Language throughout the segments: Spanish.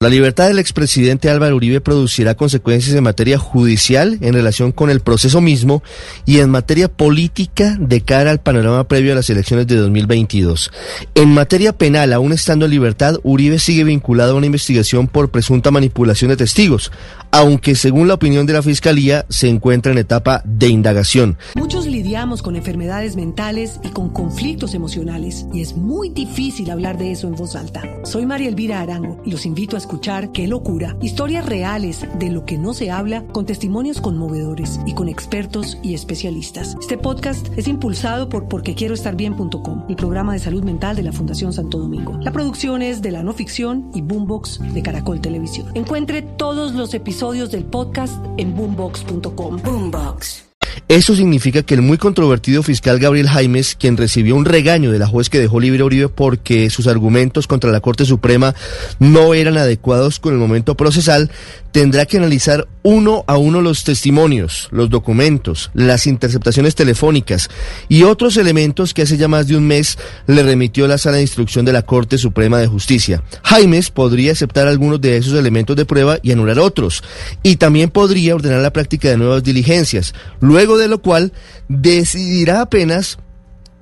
La libertad del expresidente Álvaro Uribe producirá consecuencias en materia judicial en relación con el proceso mismo y en materia política de cara al panorama previo a las elecciones de 2022. En materia penal, aún estando en libertad, Uribe sigue vinculado a una investigación por presunta manipulación de testigos, aunque según la opinión de la Fiscalía se encuentra en etapa de indagación. Muchos lidiamos con enfermedades mentales y con conflictos emocionales y es muy difícil hablar de eso en voz alta. Soy María Elvira Arango y los invito a escuchar Qué locura, historias reales de lo que no se habla con testimonios conmovedores y con expertos y especialistas. Este podcast es impulsado por porquequieroestarbien.com, el programa de salud mental de la Fundación Santo Domingo. La producción es de la no ficción y Boombox de Caracol Televisión. Encuentre todos los episodios del podcast en boombox.com. Boombox. Eso significa que el muy controvertido fiscal Gabriel Jaimes, quien recibió un regaño de la juez que dejó libre a Uribe porque sus argumentos contra la Corte Suprema no eran adecuados con el momento procesal, tendrá que analizar uno a uno los testimonios, los documentos, las interceptaciones telefónicas y otros elementos que hace ya más de un mes le remitió la sala de instrucción de la Corte Suprema de Justicia. Jaimes podría aceptar algunos de esos elementos de prueba y anular otros, y también podría ordenar la práctica de nuevas diligencias. Luego de lo cual decidirá apenas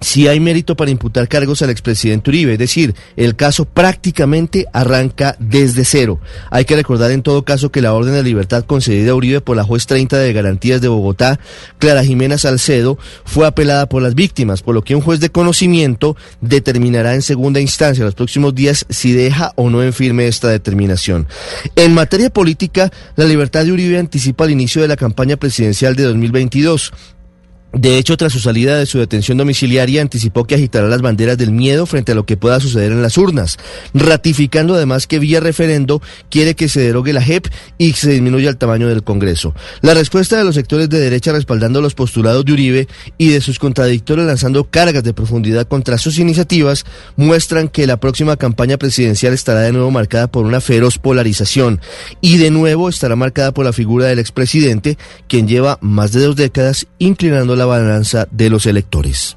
si hay mérito para imputar cargos al expresidente Uribe, es decir, el caso prácticamente arranca desde cero. Hay que recordar en todo caso que la orden de libertad concedida a Uribe por la juez 30 de garantías de Bogotá, Clara Jimena Salcedo, fue apelada por las víctimas, por lo que un juez de conocimiento determinará en segunda instancia los próximos días si deja o no en firme esta determinación. En materia política, la libertad de Uribe anticipa el inicio de la campaña presidencial de 2022. De hecho, tras su salida de su detención domiciliaria, anticipó que agitará las banderas del miedo frente a lo que pueda suceder en las urnas, ratificando además que vía referendo quiere que se derogue la JEP y se disminuya el tamaño del Congreso. La respuesta de los sectores de derecha respaldando los postulados de Uribe y de sus contradictores lanzando cargas de profundidad contra sus iniciativas muestran que la próxima campaña presidencial estará de nuevo marcada por una feroz polarización y de nuevo estará marcada por la figura del expresidente, quien lleva más de dos décadas inclinando la balanza de los electores.